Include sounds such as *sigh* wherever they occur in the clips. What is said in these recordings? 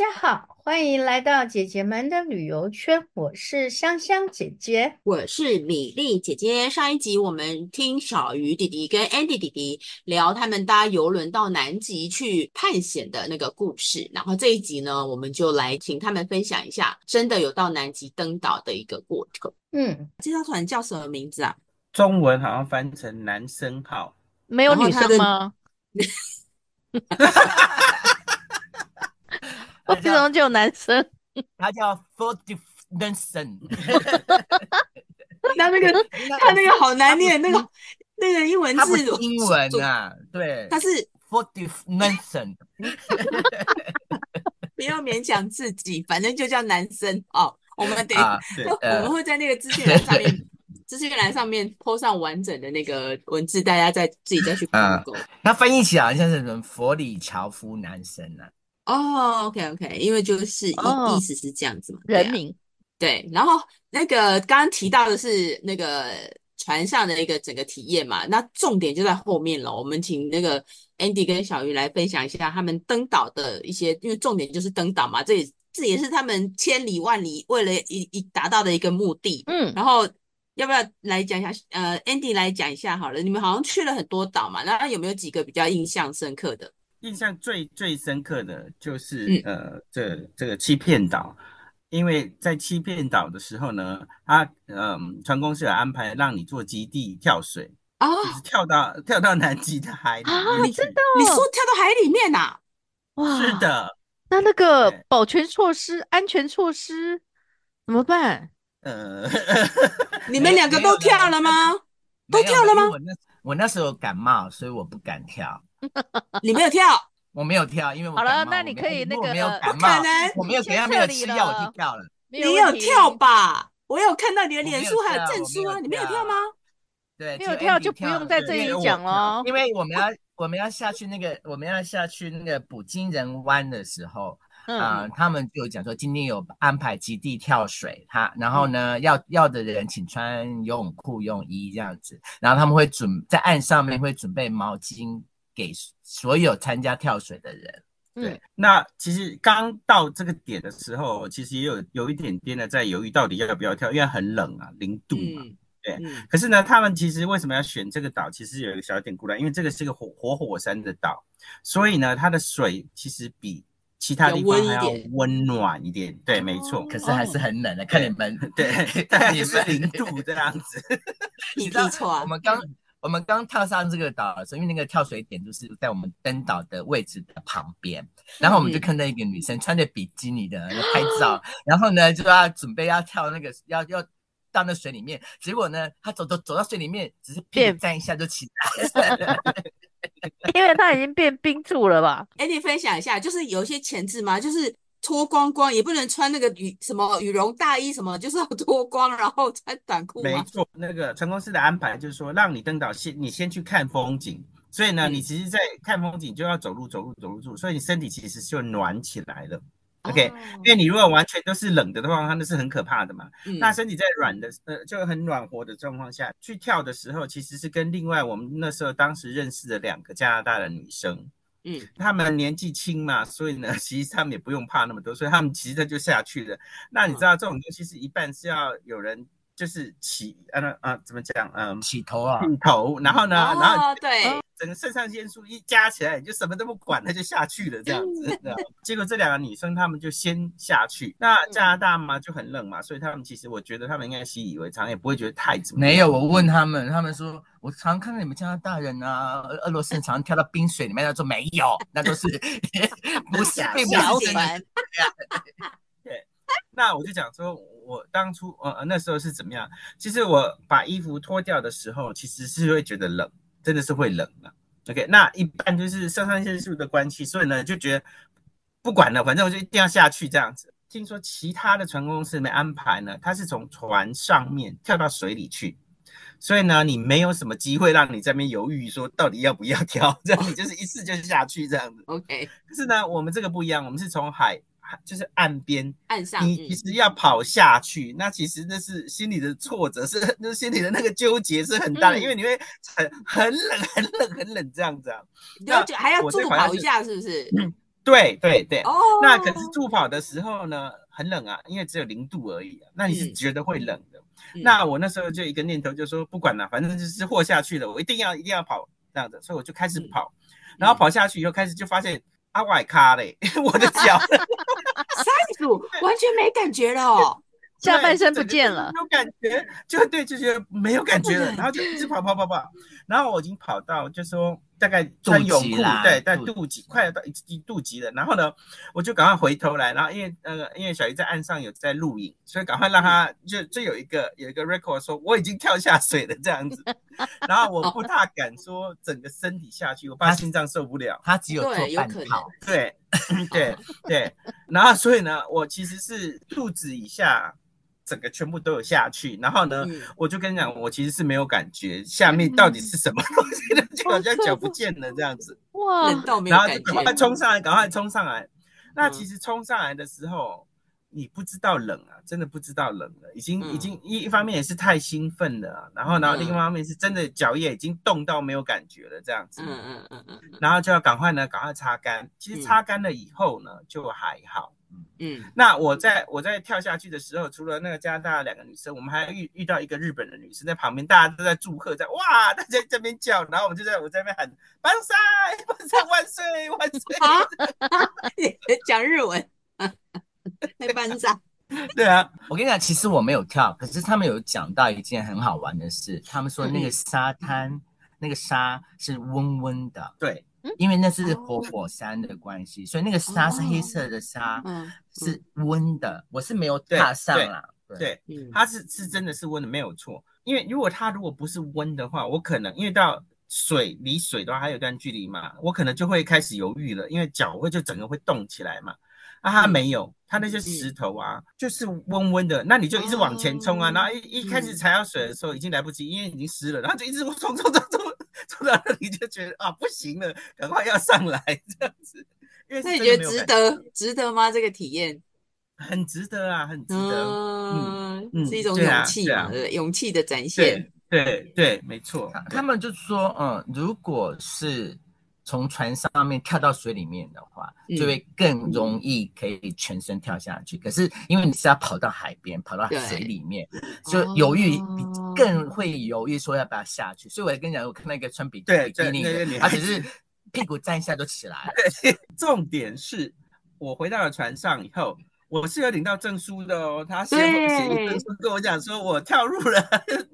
家好，欢迎来到姐姐们的旅游圈。我是香香姐姐，我是米粒姐姐。上一集我们听小鱼弟弟跟 Andy 弟弟聊他们搭游轮到南极去探险的那个故事，然后这一集呢，我们就来请他们分享一下真的有到南极登岛的一个过程。嗯，这艘船叫什么名字啊？中文好像翻成男生号，没有女生吗？*laughs* 为什么只有男生？他叫 Forty Nelson。那那个他那个好难念，那个那个英文字英文啊，对，他是 Forty Nelson。*laughs* 不要勉强自己，反正就叫男生哦。我们得，*laughs* 我们会在那个资讯栏上面，资讯栏上面 po 上完整的那个文字，大家再自己再去 Google。那翻译起来好像是什么佛里乔夫男生啊。哦、oh，OK OK，因为就是意意思是这样子嘛，人名对。然后那个刚刚提到的是那个船上的一个整个体验嘛，那重点就在后面了。我们请那个 Andy 跟小鱼来分享一下他们登岛的一些，因为重点就是登岛嘛，这也这也是他们千里万里为了一一达到的一个目的。嗯，然后要不要来讲一下？呃，Andy 来讲一下好了。你们好像去了很多岛嘛，那有没有几个比较印象深刻的？印象最最深刻的就是、嗯、呃，这这个欺骗岛，因为在欺骗岛的时候呢，他嗯、呃，船公司有安排让你做基地跳水哦，就是跳到跳到南极的海里面啊，你知道？你说跳到海里面呐、啊？哇，是的。那那个保全措施、安全措施怎么办？呃，你们两个都跳了吗？都跳了吗？我那我那时候感冒，所以我不敢跳。*laughs* 你没有跳，我没有跳，因为我好了，那你可以那个，我没有感冒，我没有给他没有吃药，我就跳了。你有跳吧？我有看到你的脸书还有证书啊，你没有跳吗？对，没有跳就不用在这里讲了，因为我们要我们要下去那个我们要下去那个捕鲸人湾的时候，啊，他们就讲说今天有安排极地跳水，他然后呢要要的人请穿游泳裤、游泳衣这样子，然后他们会准在岸上面会准备毛巾。给所有参加跳水的人，对。嗯、那其实刚到这个点的时候，其实也有有一点点的在犹豫，到底要不要跳，因为很冷啊，零度嘛。嗯、对、嗯。可是呢，他们其实为什么要选这个岛？其实有一个小典故啦，因为这个是个活活火山的岛，所以呢，它的水其实比其他地方还要温暖一点。一点对，没错。可是还是很冷的，看你们，对，*laughs* 也 *laughs* 是零度这样子。*laughs* 你记错啊？我们刚。我们刚踏上这个岛的时候，因为那个跳水点就是在我们登岛的位置的旁边，然后我们就看到一个女生穿着比基尼的拍照，*laughs* 然后呢就要准备要跳那个要要到那水里面，结果呢她走走走到水里面，只是屁股站一下就起来 *laughs* 了，*laughs* 因为她已经变冰柱了吧？哎，你分享一下，就是有一些前置吗？就是。脱光光也不能穿那个羽什么羽绒大衣什么，就是要脱光然后穿短裤。没错，那个船公司的安排就是说，让你登岛先，你先去看风景。所以呢，嗯、你其实，在看风景就要走路走路走路住，所以你身体其实就暖起来了。OK，、哦、因为你如果完全都是冷的的话，那是很可怕的嘛。嗯、那身体在软的呃就很暖和的状况下去跳的时候，其实是跟另外我们那时候当时认识的两个加拿大的女生。嗯，他们年纪轻嘛，所以呢，*laughs* 其实他们也不用怕那么多，所以他们其实就下去了。那你知道这种东西是一半是要有人就是起，啊啊怎么讲？嗯，起头啊，起头，然后呢，哦、然后对。*laughs* 整个肾上腺素一加起来，你就什么都不管，他就下去了，这样子。*laughs* 结果这两个女生她们就先下去。那加拿大嘛就很冷嘛，所以他们其实我觉得他们应该习以为常，也不会觉得太怎么。没有，我问他们，他们说我常看到你们加拿大人啊，俄罗斯人常常跳到冰水里面，他说没有，那都是 *laughs* 不是并不是真对，那我就讲说，我当初呃那时候是怎么样？其实我把衣服脱掉的时候，其实是会觉得冷。真的是会冷的，OK，那一般就是肾上腺素的关系，所以呢就觉得不管了，反正我就一定要下去这样子。听说其他的船公司没安排呢，他是从船上面跳到水里去，所以呢你没有什么机会让你在那边犹豫说到底要不要 *laughs* 跳，这样你就是一次就下去这样子，OK。可是呢我们这个不一样，我们是从海。就是岸边，岸上，你其实要跑下去，嗯、那其实那是心里的挫折，是 *laughs* 那心里的那个纠结是很大的，嗯、因为你会很很冷，很冷，很冷这样子啊。了解，还要助跑一下，是不是？嗯，对对对。哦。那可是助跑的时候呢，很冷啊，因为只有零度而已啊。那你是觉得会冷的。嗯、那我那时候就一个念头，就说不管了，反正就是活下去了，我一定要一定要跑这样子，所以我就开始跑。嗯、然后跑下去以后，开始就发现阿外卡嘞，我的脚，*laughs* *laughs* 三组完全没感觉了哦。*laughs* 下半身不见了，没有感觉，就对，就觉得没有感觉了，然后就一直跑跑跑跑，然后我已经跑到，就说大概穿泳裤，对，在肚脐快要到一肚脐了，然后呢，我就赶快回头来，然后因为那个、呃、因为小鱼在岸上有在录影，所以赶快让他就就有一个有一个 record 说我已经跳下水了这样子，*laughs* 然后我不大敢说整个身体下去，我怕心脏受不了，他只有做半套，对对 *coughs* 对，然后所以呢，我其实是肚子以下。整个全部都有下去，然后呢，嗯、我就跟你讲，我其实是没有感觉下面到底是什么东西的，*laughs* 就好像脚不见了这样子。哇！然后就赶快冲上来，赶快冲上来。那其实冲上来的时候，你不知道冷啊，真的不知道冷了，已经、嗯、已经一一方面也是太兴奋了，然后然后另一方面是真的脚也已经冻到没有感觉了这样子。嗯嗯嗯嗯。然后就要赶快呢，赶快擦干。其实擦干了以后呢，就还好。嗯，那我在我在跳下去的时候，除了那个加拿大两个女生，我们还遇遇到一个日本的女生在旁边，大家都在祝贺，在哇，大家在这边叫，然后我们就在我在那边喊“万岁，万岁，万岁，万岁”，讲日文，*laughs* 在班长。*laughs* 对啊，我跟你讲，其实我没有跳，可是他们有讲到一件很好玩的事，他们说那个沙滩，嗯、那个沙是温温的，对。因为那是活火山的关系，所以那个沙是黑色的沙，是温的。我是没有踏上啦，对，它是是真的是温的，没有错。因为如果它如果不是温的话，我可能因为到水离水的话还有一段距离嘛，我可能就会开始犹豫了，因为脚会就整个会动起来嘛。啊，它没有，它那些石头啊，就是温温的，那你就一直往前冲啊，然后一一开始踩到水的时候已经来不及，因为已经湿了，然后就一直冲冲冲冲。冲到那里就觉得啊，不行了，赶快要上来这样子。因为那你觉得值得值得吗？这个体验很值得啊，很值得。嗯，嗯是一种勇气嘛，对，对，对，勇气的展现。对对，对，没错。他们就说，嗯，如果是。从船上面跳到水里面的话，就会更容易可以全身跳下去。嗯、可是因为你是要跑到海边，跑到水里面，就犹豫，更会犹豫说要不要下去。所以我跟你讲，我看到一个穿比基尼的，他只是屁股站一下就起来了。*laughs* 重点是我回到了船上以后，我是有领到证书的哦。他写写证书跟我讲说，我跳入了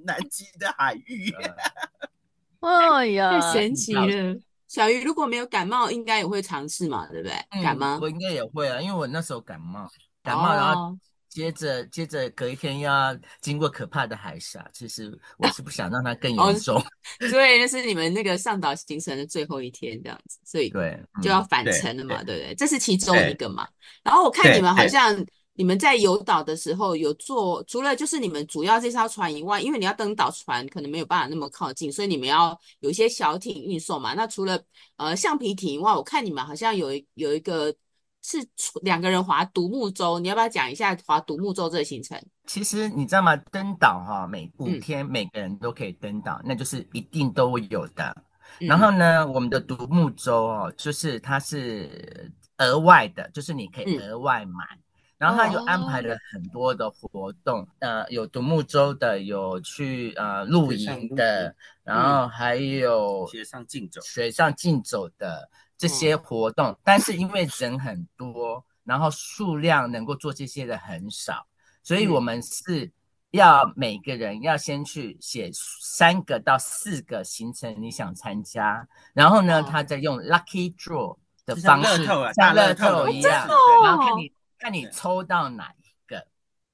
南极的海域。*laughs* 哎呀，太神奇了！小鱼如果没有感冒，应该也会尝试嘛，对不对？嗯、感冒，我应该也会啊，因为我那时候感冒，感冒，然后接着、哦、接着隔一天要经过可怕的海峡，其实我是不想让它更严重。*laughs* 所以，那是你们那个上岛行程的最后一天，这样子，所以对就要返程了嘛，对不对，对？这是其中一个嘛。然后我看你们好像。你们在游岛的时候有做，除了就是你们主要这艘船以外，因为你要登岛，船可能没有办法那么靠近，所以你们要有一些小艇运送嘛。那除了呃橡皮艇以外，我看你们好像有有一个是两个人划独木舟，你要不要讲一下划独木舟这个行程？其实你知道吗？登岛哈，每五天每个人都可以登岛，嗯，那就是一定都会有的。然后呢，我们的独木舟哦，就是它是额外的，就是你可以额外买。嗯然后他就安排了很多的活动，oh. 呃，有独木舟的，有去呃露营的，然后还有水上竞走、水上竞走的这些活动。Oh. 但是因为人很多，然后数量能够做这些的很少，所以我们是要每个人要先去写三个到四个行程你想参加，然后呢，他再用 lucky draw 的方式，像乐透一样，然后看你。看你抽到哪一个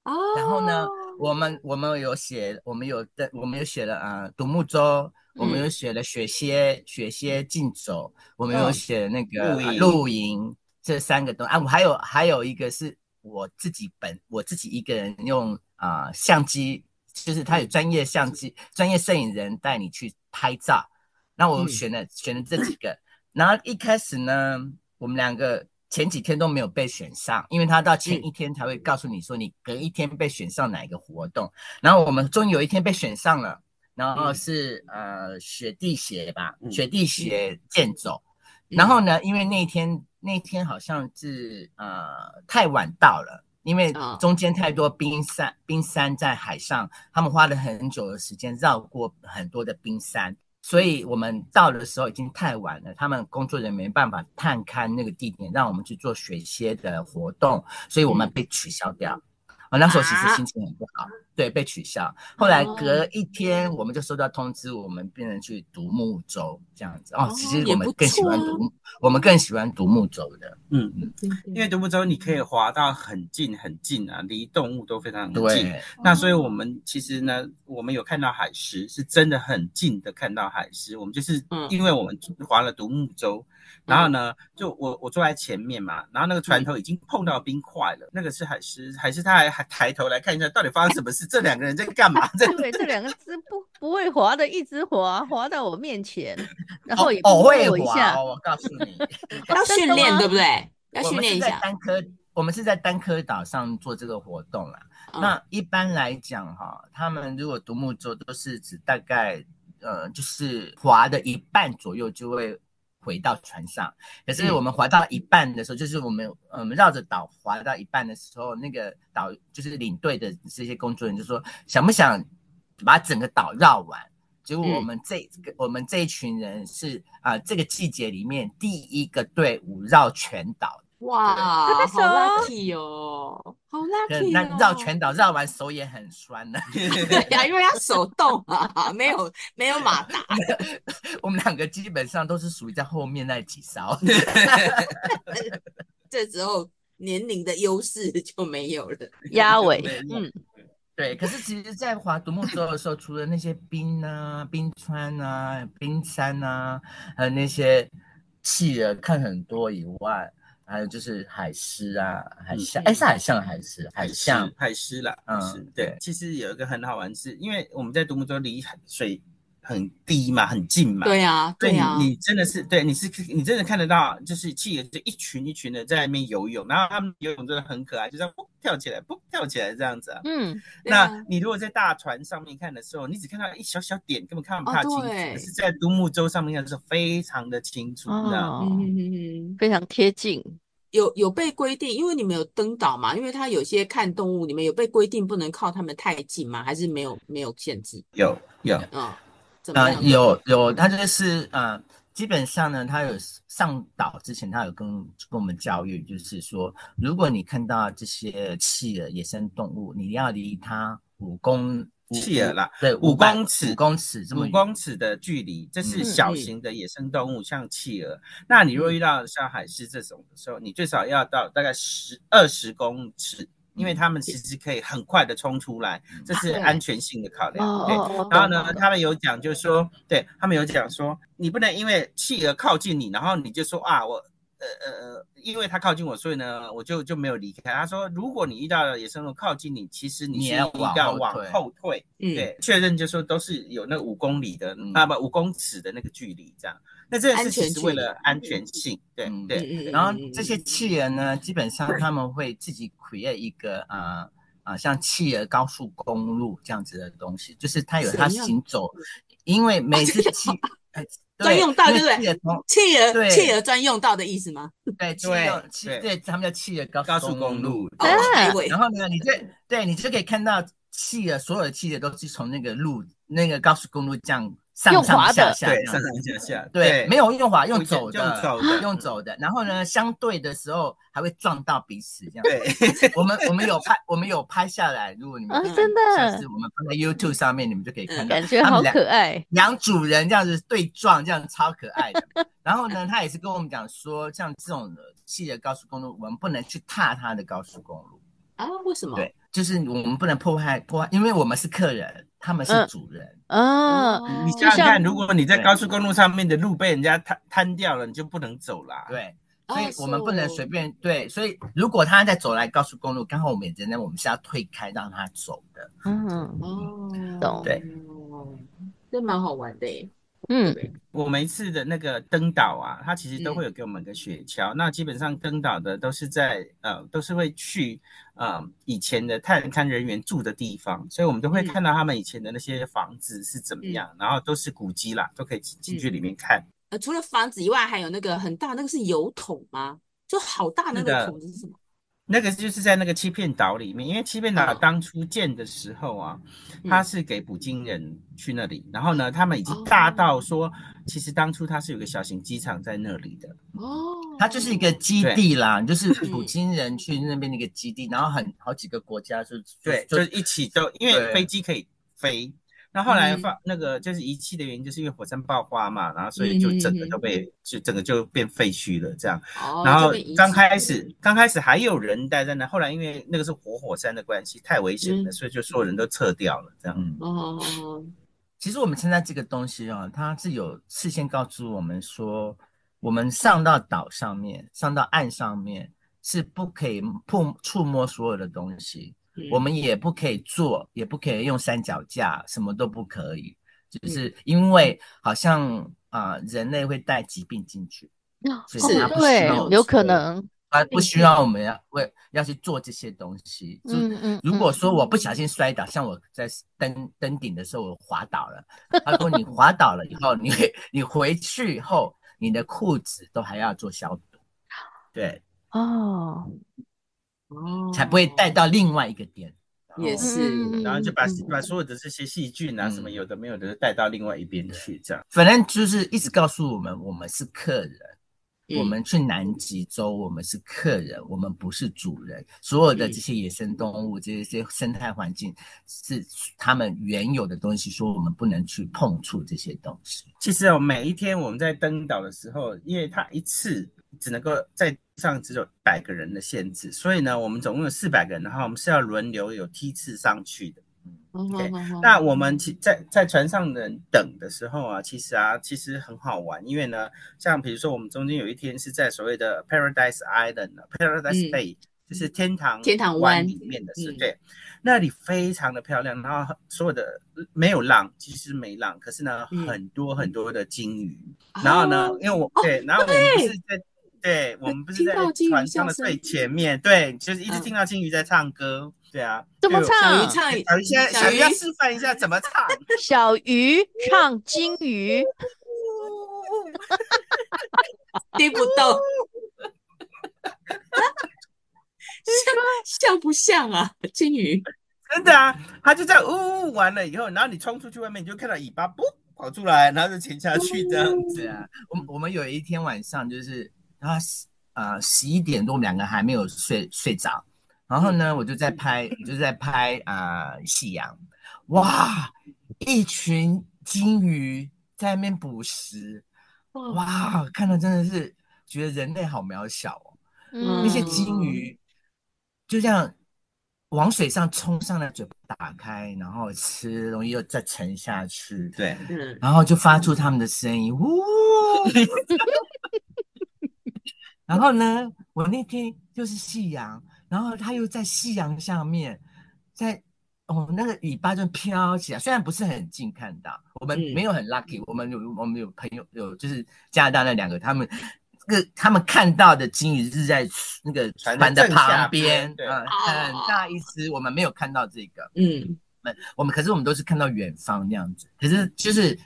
，oh. 然后呢，我们我们有写，我们有的，我们有写了啊，独木舟，我们有写了雪靴，雪蝎竞走，我们有写那个露营，这三个东西啊，我还有还有一个是我自己本我自己一个人用啊、呃、相机，就是他有专业相机，专业摄影人带你去拍照，那我选了、嗯、选了这几个，然后一开始呢，我们两个。前几天都没有被选上，因为他到前一天才会告诉你说你隔一天被选上哪一个活动。然后我们终于有一天被选上了，然后是、嗯、呃雪地鞋吧，雪地鞋健走。然后呢，因为那天那天好像是呃太晚到了，因为中间太多冰山，冰山在海上，他们花了很久的时间绕过很多的冰山，所以我们到的时候已经太晚了，他们工作人员没办法探勘那个地点，让我们去做水歇的活动，所以我们被取消掉。我那时候其实心情很不好。对，被取消。后来隔一天，我们就收到通知，我们变成去独木舟这样子。哦，其实我们更喜欢独我们更喜欢独木舟的。嗯嗯，因为独木舟你可以划到很近很近啊，离动物都非常近。对，那所以我们其实呢，我们有看到海狮，是真的很近的看到海狮。我们就是因为我们划了独木舟。然后呢，就我我坐在前面嘛，然后那个船头已经碰到冰块了，那个是海狮，海狮他还还抬头来看一下到底发生什么事，这两个人在干嘛？*laughs* 对，这两个字不不会划的一直滑滑到我面前，*laughs* 然后也不我会划，我告诉你，*laughs* 要训练对不对？要训练一下。单科，我们是在单科岛上做这个活动啦。那一般来讲哈，他们如果独木舟都是指大概呃，就是划的一半左右就会。回到船上，可是我们划到一半的时候，嗯、就是我们嗯绕着岛划到一半的时候，那个岛就是领队的这些工作人员就说，想不想把整个岛绕完？结果我们这个、嗯、我们这一群人是啊、呃，这个季节里面第一个队伍绕全岛。哇，好 lucky 哦，好 lucky 哦！那绕全岛绕完手也很酸的，对呀，因为要手动啊，没有没有马达。*laughs* 我们两个基本上都是属于在后面那几艘，*laughs* 这时候年龄的优势就没有了，压尾。*laughs* 嗯，对。可是其实，在划独木舟的时候，除了那些冰啊、冰川啊、冰山啊，还有那些企鹅看很多以外。还有就是海狮啊，海象，哎、嗯，是海象还是海象？海狮啦，嗯，对。其实有一个很好玩是，因为我们在独木舟离水很低嘛，很近嘛。对啊，对啊。你真的是，对，你是，你真的看得到，就是企鹅就一群一群的在那边游泳，然后他们游泳真的很可爱，就这样跳起来，不跳起来这样子啊。嗯。那你如果在大船上面看的时候，你只看到一小小点，根本看不太清楚。可是在独木舟上面看的时候，非常的清楚，这样。嗯嗯嗯，非常贴近。有有被规定，因为你们有登岛嘛，因为它有些看动物，你们有被规定不能靠他们太近吗？还是没有没有限制？有有啊，啊有有，他就是呃，基本上呢，他有上岛之前，他有跟跟我们教育，就是说，如果你看到这些企鹅、野生动物，你要离它五公。企鹅啦，对，五公尺，五公尺这么五公尺的距离，这是小型的野生动物，嗯、像企鹅。那你若遇到像海狮这种的时候，你最少要到大概十二十公尺，因为他们其实可以很快的冲出来，这是安全性的考量。对，然后呢，他们有讲，就是说，对他们有讲说，你不能因为企鹅靠近你，然后你就说啊，我。呃呃呃，因为它靠近我，所以呢，我就就没有离开。他说，如果你遇到了野生动物靠近你，其实你是要往后退，嗯，对，确认就说都是有那五公里的、嗯、啊不五公尺的那个距离这样。那这个是其实为了安全性，对对。然后这些企鹅呢，基本上他们会自己 create 一个啊啊、像企鹅高速公路这样子的东西，就是它有它行走，因为每次企。*laughs* 专用道对不对？企鹅，企鹅专用道的意思吗？对，企鹅，企对，他们叫企鹅高速公路。哦，然后呢，你就对，你就可以看到企鹅，所有的气的都是从那个路，那个高速公路这样上上下下，对，上上下下，对，没有用滑，用走的，用走的。用走的然后呢，相对的时候还会撞到彼此，这样。对，*laughs* 我们我们有拍，我们有拍下来。如果你们真的，就是我们放在 YouTube 上面，你们就可以看到，感觉好可爱。两主人这样子对撞，这样超可爱的。*laughs* 然后呢，他也是跟我们讲说，像这种的气的高速公路，我们不能去踏它的高速公路啊？为什么？对，就是我们不能破坏破坏，因为我们是客人。他们是主人嗯！你想想看，如果你在高速公路上面的路被人家摊摊掉了，你就不能走啦。对，所以我们不能随便对。所以如果他在走来高速公路，刚好我们也在那，我们是要退开让他走的。嗯哦，懂。对，这蛮好玩的耶。嗯，我每一次的那个登岛啊，它其实都会有给我们个雪橇。那基本上登岛的都是在呃，都是会去呃以前的探勘人员住的地方，所以我们都会看到他们以前的那些房子是怎么样，然后都是古迹啦，都可以进去里面看。呃，除了房子以外，还有那个很大那个是油桶吗？就好大那个桶是什么？那个就是在那个欺骗岛里面，因为欺骗岛当初建的时候啊，嗯、它是给捕鲸人去那里，然后呢，他们已经大到说，哦、其实当初它是有个小型机场在那里的哦，它就是一个基地啦，就是捕鲸人去那边的一个基地，然后很好几个国家就对，就，就一起都因为飞机可以飞。那后来发那个就是遗弃的原因，就是因为火山爆发嘛，然后所以就整个都被就整个就变废墟了这样。然后刚开始刚开始还有人待在那，后来因为那个是活火山的关系，太危险了，所以就所有人都撤掉了这样。哦，其实我们现在这个东西啊，它是有事先告诉我们说，我们上到岛上面，上到岸上面是不可以碰触摸所有的东西。我们也不可以坐，也不可以用三脚架，什么都不可以，就是因为好像啊、呃，人类会带疾病进去，所以他不需要，对，有可能，他不需要我们要为要去做这些东西。嗯嗯，如果说我不小心摔倒，像我在登登顶的时候我滑倒了，他说你滑倒了以后，你你回去以后，你的裤子都还要做消毒，对，哦。才不会带到另外一个点，也是，然后就把把所有的这些细菌啊，什么有的没有的带到另外一边去，这样。反正就是一直告诉我们，我们是客人，我们去南极洲，我们是客人，我们不是主人。所有的这些野生动物，这些生态环境是他们原有的东西，说我们不能去碰触这些东西。其实哦，每一天我们在登岛的时候，因为它一次只能够在上只有百个人的限制，所以呢，我们总共有四百个人，然后我们是要轮流有梯次上去的。嗯，okay, 那我们其在在船上人等的时候啊，其实啊，其实很好玩，因为呢，像比如说我们中间有一天是在所谓的 Paradise Island，Paradise Bay，、嗯、就是天堂天堂湾里面的是，嗯、对，那里非常的漂亮，然后所有的没有浪，其实没浪，可是呢，嗯、很多很多的鲸鱼，嗯、然后呢，因为我、哦、对，然后我们是在。对，我们不是在船上的最前面，对，就是一直听到金鱼在唱歌，对啊，怎么唱？小鱼唱，*laughs* 小鱼先，小鱼要示范一下怎么唱。*laughs* 小鱼唱金鱼，*laughs* 听不到，像像不像啊？金鱼，真的啊，它就在呜呜完了以后，然后你冲出去外面，你就看到尾巴不跑出来，然后就潜下去这样子啊。我我们有一天晚上就是。然后十呃十一点多，我们两个还没有睡睡着。然后呢，我就在拍，就是在拍啊、呃、夕阳。哇，一群金鱼在那边捕食。哇，看到真的是觉得人类好渺小哦。嗯，那些金鱼就这样往水上冲上来，嘴巴打开，然后吃，容易又再沉下去。对，然后就发出他们的声音，呜。*laughs* 然后呢，我那天就是夕阳，然后它又在夕阳下面，在哦那个尾巴就飘起来，虽然不是很近看到，我们没有很 lucky，、嗯、我们有我们有朋友有就是加拿大那两个，他们这个他们看到的鲸鱼是在那个船的旁边，对、嗯，很大一只，我们没有看到这个，嗯，我们可是我们都是看到远方那样子，可是就是。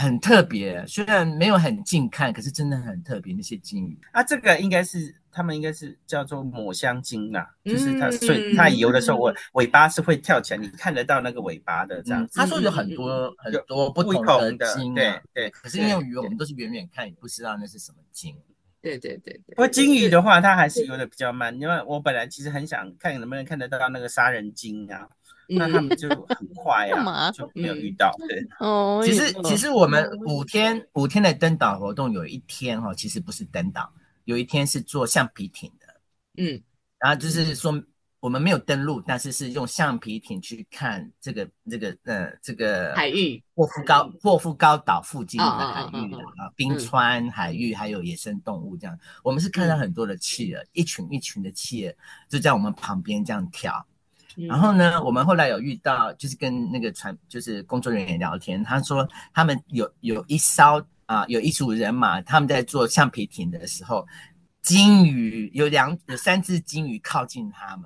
很特别，虽然没有很近看，可是真的很特别。那些鲸鱼啊，这个应该是他们应该是叫做抹香鲸啦，嗯、就是它，所以它游的时候，尾尾巴是会跳起来，你看得到那个尾巴的这样子。他说有很多、嗯、很多不同的鲸、啊，对对。可是因为鱼，我们都是远远看，也不知道那是什么鲸。对对对对。不过鲸鱼的话，它还是游的比较慢，因为我本来其实很想看能不能看得到那个杀人鲸啊。那他们就 *laughs* 很快啊，就没有遇到。对，哦，*laughs* 其实其实我们五天五天的登岛活动，有一天哈，其实不是登岛，有一天是坐橡皮艇的。嗯，然后就是说我们没有登陆，但是是用橡皮艇去看这个这个呃这个海域，霍夫高霍夫高岛附近的海域啊，冰川海域还有野生动物这样。我们是看到很多的企鹅，一群一群的企鹅就在我们旁边这样跳。然后呢，我们后来有遇到，就是跟那个船，就是工作人员聊天，他说他们有有一艘啊，有一组人马，他们在做橡皮艇的时候，金鱼有两有三只金鱼靠近他们，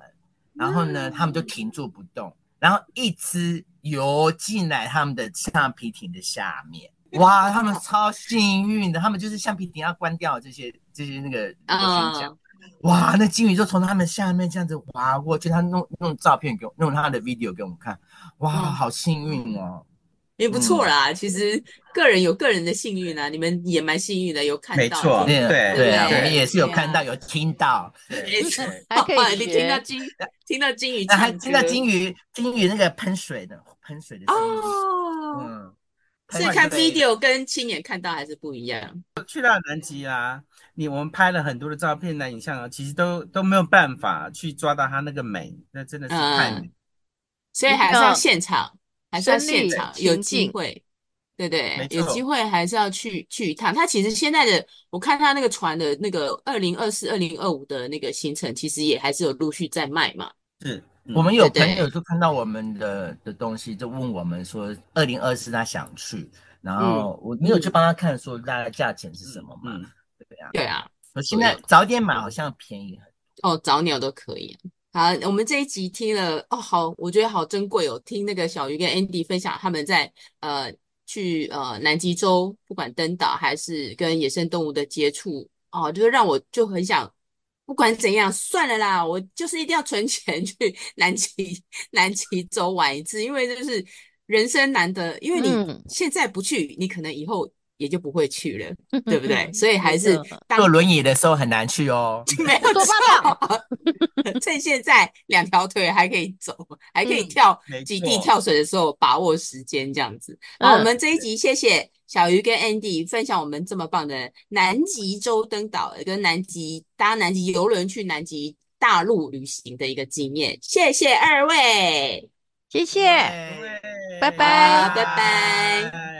然后呢，他们就停住不动，然后一只游进来他们的橡皮艇的下面，哇，他们超幸运的，他们就是橡皮艇要关掉这些这些那个螺旋桨。哇，那金鱼就从他们下面这样子划过去，他弄弄照片给我，弄他的 video 给我们看。哇，好幸运哦！也不错啦，嗯、其实个人有个人的幸运啊，你们也蛮幸运的，有看到，没错，对对我们也是有看到，有听到，没错，*laughs* 还可以 *laughs* 你听到鲸，听到金鱼，还听到金鱼，金鱼那个喷水的喷水的声音哦，嗯，是看 video 跟亲眼看到还是不一样？去到南极啊，你我们拍了很多的照片、来影像啊，其实都都没有办法去抓到它那个美，那真的是太美，所以还是要现场。还是要现场有机会，对对，有机会还是要去去一趟。他其实现在的，我看他那个船的那个二零二四、二零二五的那个行程，其实也还是有陆续在卖嘛。是，我们有朋友就看到我们的的东西，就问我们说，二零二四他想去，然后我没有去帮他看，说大概价钱是什么嘛？对啊，对啊。我现在早点买好像便宜很多哦，早鸟都可以。好，我们这一集听了哦，好，我觉得好珍贵哦。听那个小鱼跟 Andy 分享他们在呃去呃南极洲，不管登岛还是跟野生动物的接触哦，就是让我就很想，不管怎样，算了啦，我就是一定要存钱去 *laughs* 南极南极洲玩一次，因为就是人生难得，因为你现在不去，你可能以后。也就不会去了，对不对？所以还是坐轮椅的时候很难去哦。*laughs* 没有错，*laughs* 趁现在两条腿还可以走，还可以跳极地跳水的时候，把握时间这样子。好，我们这一集谢谢小鱼跟 Andy 分享我们这么棒的南极洲登岛跟南极搭南极游轮去南极大陆旅行的一个经验。谢谢二位，谢谢，拜拜，拜拜。